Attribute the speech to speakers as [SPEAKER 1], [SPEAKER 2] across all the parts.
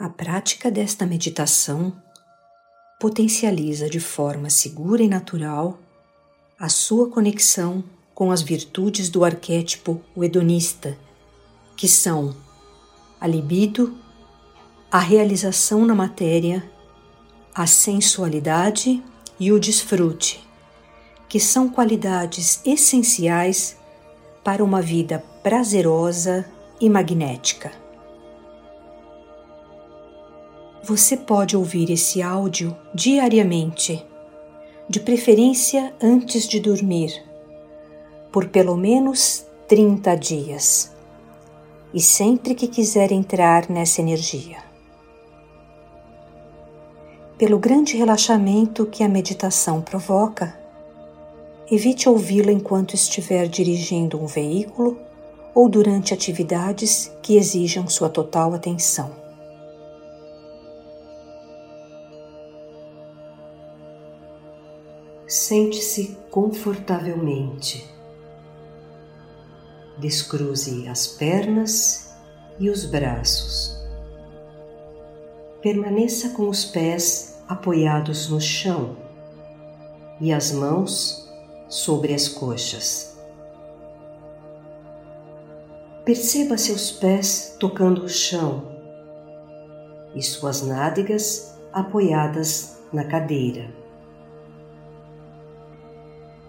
[SPEAKER 1] A prática desta meditação potencializa de forma segura e natural a sua conexão com as virtudes do arquétipo o hedonista, que são a libido, a realização na matéria, a sensualidade e o desfrute, que são qualidades essenciais para uma vida prazerosa e magnética. Você pode ouvir esse áudio diariamente, de preferência antes de dormir, por pelo menos 30 dias, e sempre que quiser entrar nessa energia. Pelo grande relaxamento que a meditação provoca, evite ouvi-la enquanto estiver dirigindo um veículo ou durante atividades que exijam sua total atenção. Sente-se confortavelmente. Descruze as pernas e os braços. Permaneça com os pés apoiados no chão e as mãos sobre as coxas. Perceba seus pés tocando o chão e suas nádegas apoiadas na cadeira.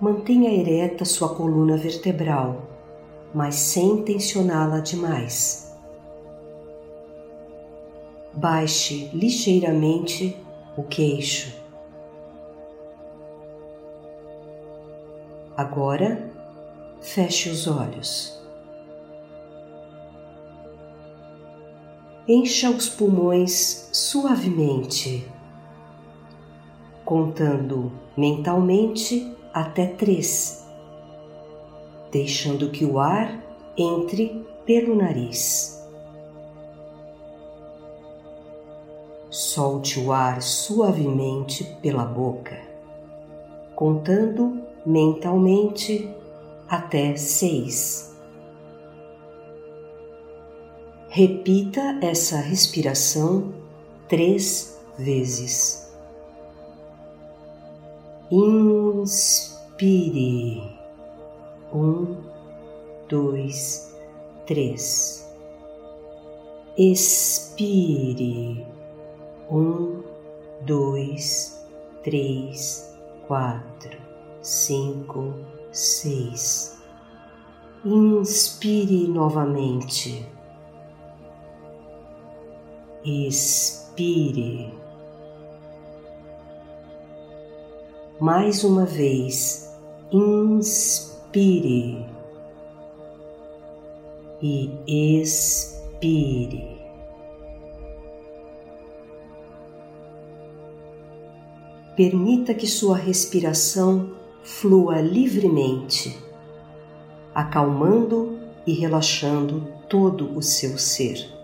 [SPEAKER 1] Mantenha ereta sua coluna vertebral, mas sem tensioná-la demais. Baixe ligeiramente o queixo. Agora, feche os olhos. Encha os pulmões suavemente, contando mentalmente até três, deixando que o ar entre pelo nariz. Solte o ar suavemente pela boca, contando mentalmente até seis. Repita essa respiração três vezes. Inspire. Um, dois, três. Expire. Um, dois, três, quatro, cinco, seis. Inspire novamente. Expire. Mais uma vez, inspire e expire. Permita que sua respiração flua livremente, acalmando e relaxando todo o seu ser.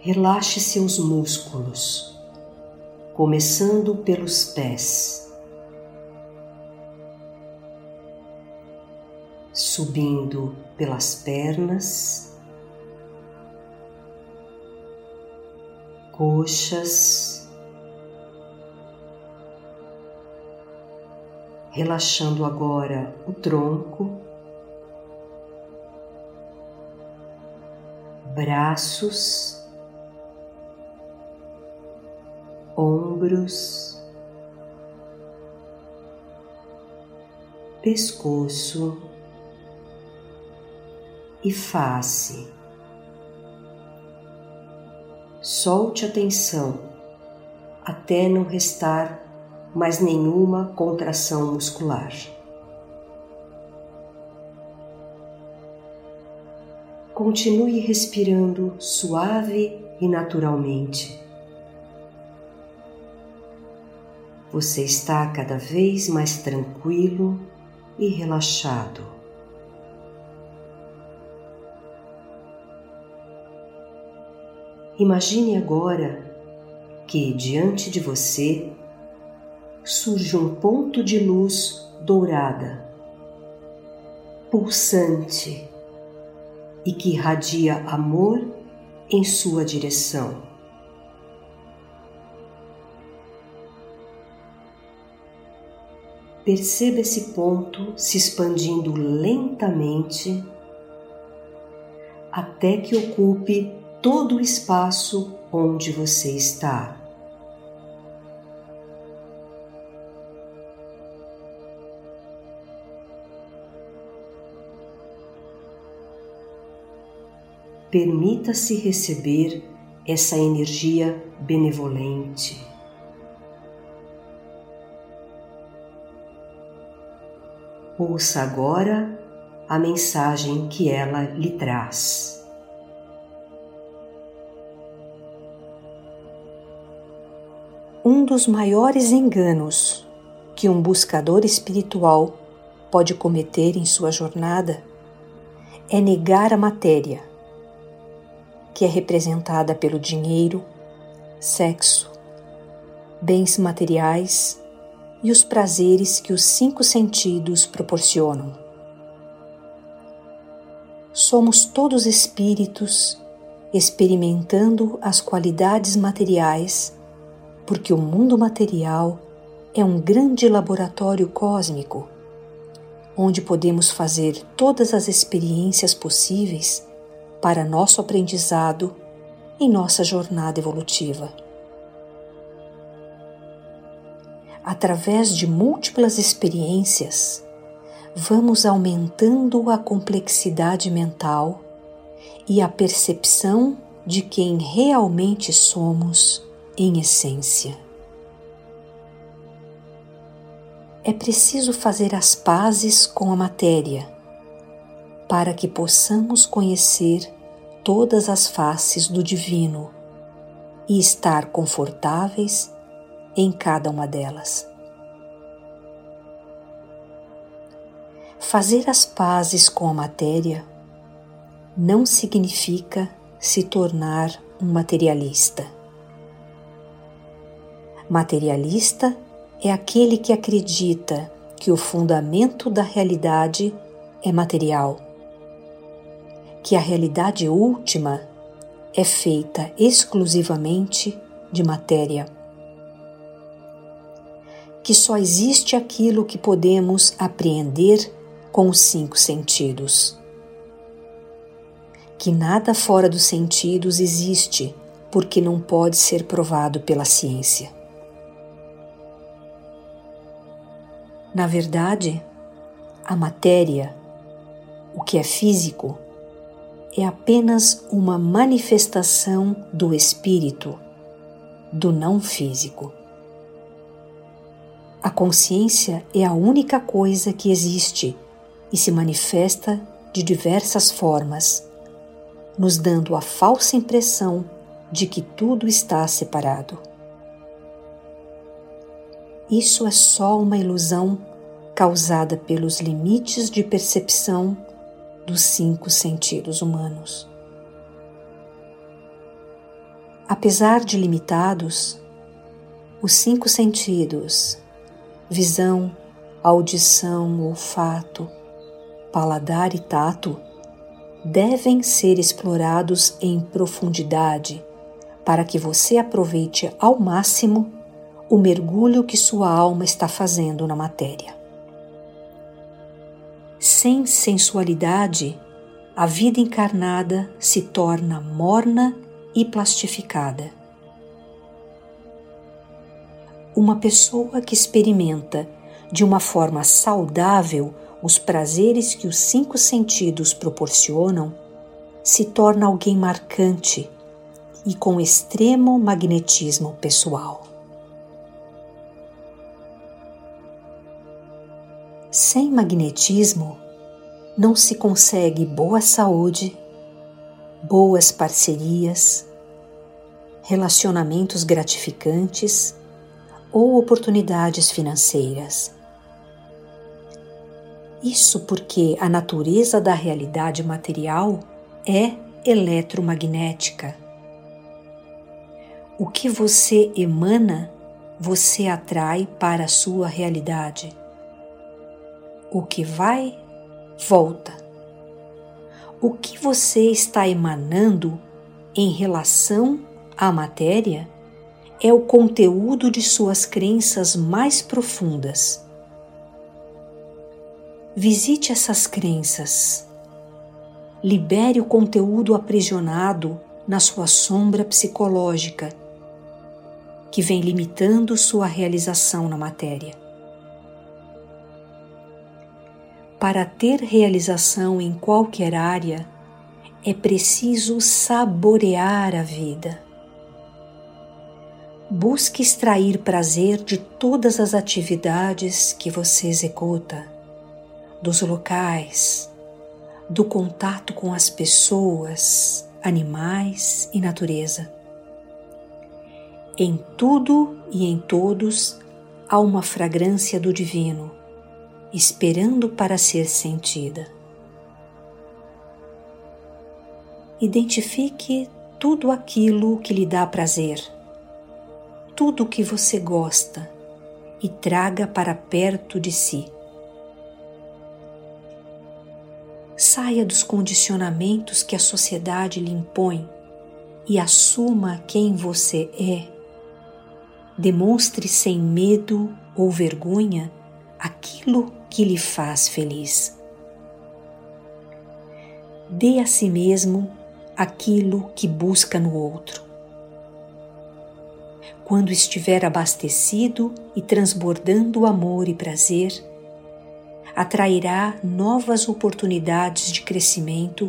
[SPEAKER 1] Relaxe seus músculos começando pelos pés, subindo pelas pernas, coxas, relaxando agora o tronco, braços, ombros, pescoço e face. Solte a tensão até não restar mais nenhuma contração muscular. Continue respirando suave e naturalmente você está cada vez mais tranquilo e relaxado. Imagine agora que diante de você surge um ponto de luz dourada, pulsante,
[SPEAKER 2] e que irradia amor em sua direção. Perceba esse ponto se expandindo lentamente até que ocupe todo o espaço onde você está. Permita-se receber essa energia benevolente. Ouça agora a mensagem que ela lhe traz. Um dos maiores enganos que um buscador espiritual pode cometer em sua jornada é negar a matéria, que é representada pelo dinheiro, sexo, bens materiais e os prazeres que os cinco sentidos proporcionam. Somos todos espíritos experimentando as qualidades materiais, porque o mundo material é um grande laboratório cósmico, onde podemos fazer todas as experiências possíveis para nosso aprendizado em nossa jornada evolutiva. Através de múltiplas experiências, vamos aumentando a complexidade mental e a percepção de quem realmente somos em essência. É preciso fazer as pazes com a matéria para que possamos conhecer todas as faces do Divino e estar confortáveis em cada uma delas. Fazer as pazes com a matéria não significa se tornar um materialista. Materialista é aquele que acredita que o fundamento da realidade é material, que a realidade última é feita exclusivamente de matéria que só existe aquilo que podemos apreender com os cinco sentidos. Que nada fora dos sentidos existe porque não pode ser provado pela ciência. Na verdade, a matéria, o que é físico, é apenas uma manifestação do espírito, do não físico. A consciência é a única coisa que existe e se manifesta de diversas formas, nos dando a falsa impressão de que tudo está separado. Isso é só uma ilusão causada pelos limites de percepção dos cinco sentidos humanos. Apesar de limitados, os cinco sentidos visão, audição, olfato, paladar e tato devem ser explorados em profundidade para que você aproveite ao máximo o mergulho que sua alma está fazendo na matéria. Sem sensualidade, a vida encarnada se torna morna e plastificada uma pessoa que experimenta de uma forma saudável os prazeres que os cinco sentidos proporcionam se torna alguém marcante e com extremo magnetismo pessoal. Sem magnetismo, não se consegue boa saúde, boas parcerias, relacionamentos gratificantes ou oportunidades financeiras. Isso porque a natureza da realidade material é eletromagnética. O que você emana, você atrai para a sua realidade. O que vai, volta. o que você está emanando em relação à matéria é o conteúdo de suas crenças mais profundas. Visite essas crenças. Libere o conteúdo aprisionado na sua sombra psicológica, que vem limitando sua realização na matéria. Para ter realização em qualquer área, é preciso saborear a vida. Busque extrair prazer de todas as atividades que você executa, dos locais, do contato com as pessoas, animais e natureza. Em tudo e em todos há uma fragrância do divino esperando para ser sentida. Identifique tudo aquilo que lhe dá prazer, tudo o que você gosta e traga para perto de si. Saia dos condicionamentos que a sociedade lhe impõe e assuma quem você é. Demonstre sem medo ou vergonha aquilo que lhe faz feliz. Dê a si mesmo aquilo que busca no outro. Quando estiver abastecido e transbordando amor e prazer, atrairá novas oportunidades de crescimento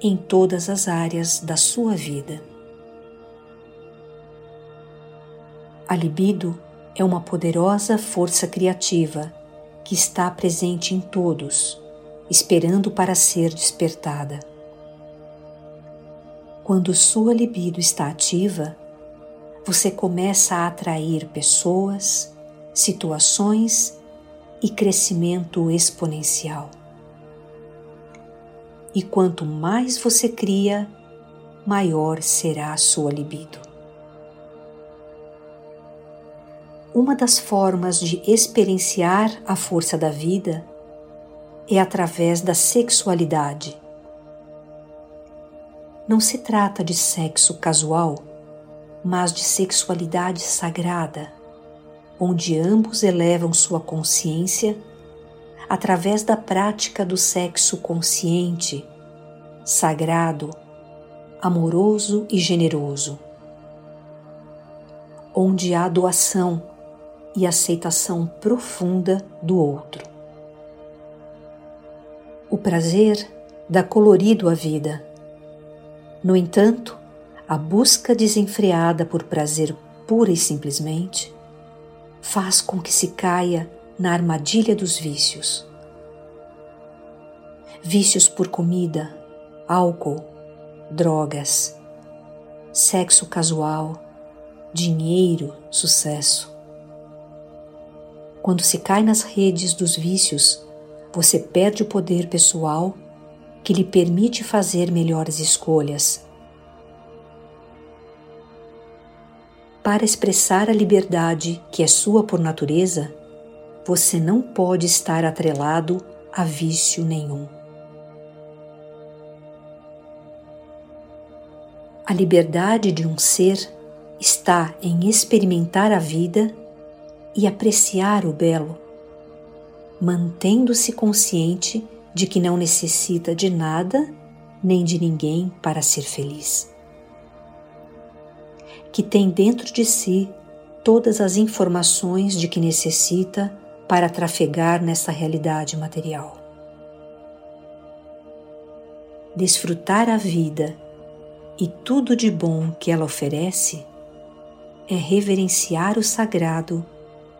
[SPEAKER 2] em todas as áreas da sua vida. A libido é uma poderosa força criativa que está presente em todos, esperando para ser despertada. Quando sua libido está ativa, você começa a atrair pessoas, situações e crescimento exponencial. E quanto mais você cria, maior será a sua libido. Uma das formas de experienciar a força da vida é através da sexualidade. Não se trata de sexo casual, mas de sexualidade sagrada, onde ambos elevam sua consciência através da prática do sexo consciente, sagrado, amoroso e generoso, onde há doação e aceitação profunda do outro. O prazer dá colorido à vida. No entanto, a busca desenfreada por prazer pura e simplesmente faz com que se caia na armadilha dos vícios. Vícios por comida, álcool, drogas, sexo casual, dinheiro, sucesso. Quando se cai nas redes dos vícios, você perde o poder pessoal que lhe permite fazer melhores escolhas. Para expressar a liberdade que é sua por natureza, você não pode estar atrelado a vício nenhum. A liberdade de um ser está em experimentar a vida e apreciar o belo, mantendo-se consciente de que não necessita de nada nem de ninguém para ser feliz. Que tem dentro de si todas as informações de que necessita para trafegar nessa realidade material. Desfrutar a vida e tudo de bom que ela oferece é reverenciar o sagrado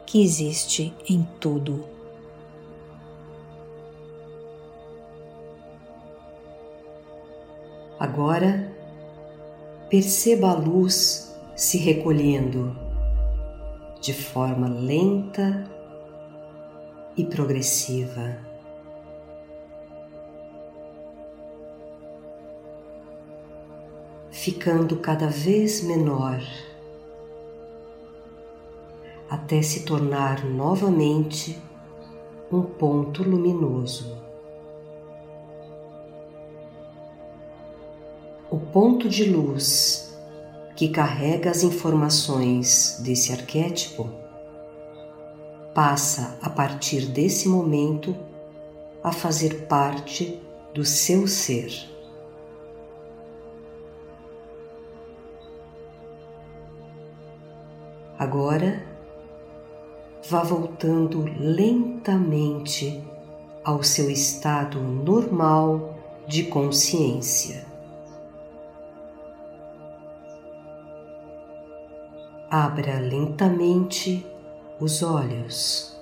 [SPEAKER 2] que existe em tudo. Agora, perceba a luz se recolhendo de forma lenta e progressiva. Ficando cada vez menor até se tornar novamente um ponto luminoso.
[SPEAKER 1] O ponto de luz que carrega as informações desse arquétipo passa a partir desse momento a fazer parte do seu ser. Agora, vá voltando lentamente ao seu estado normal de consciência. Abra lentamente os olhos.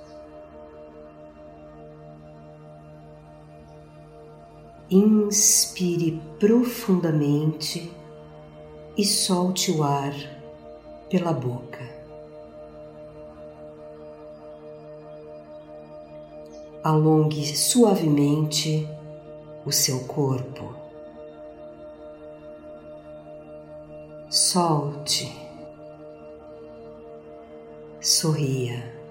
[SPEAKER 1] Inspire profundamente e solte o ar pela boca. Alongue suavemente o seu corpo. Solte. Sorria.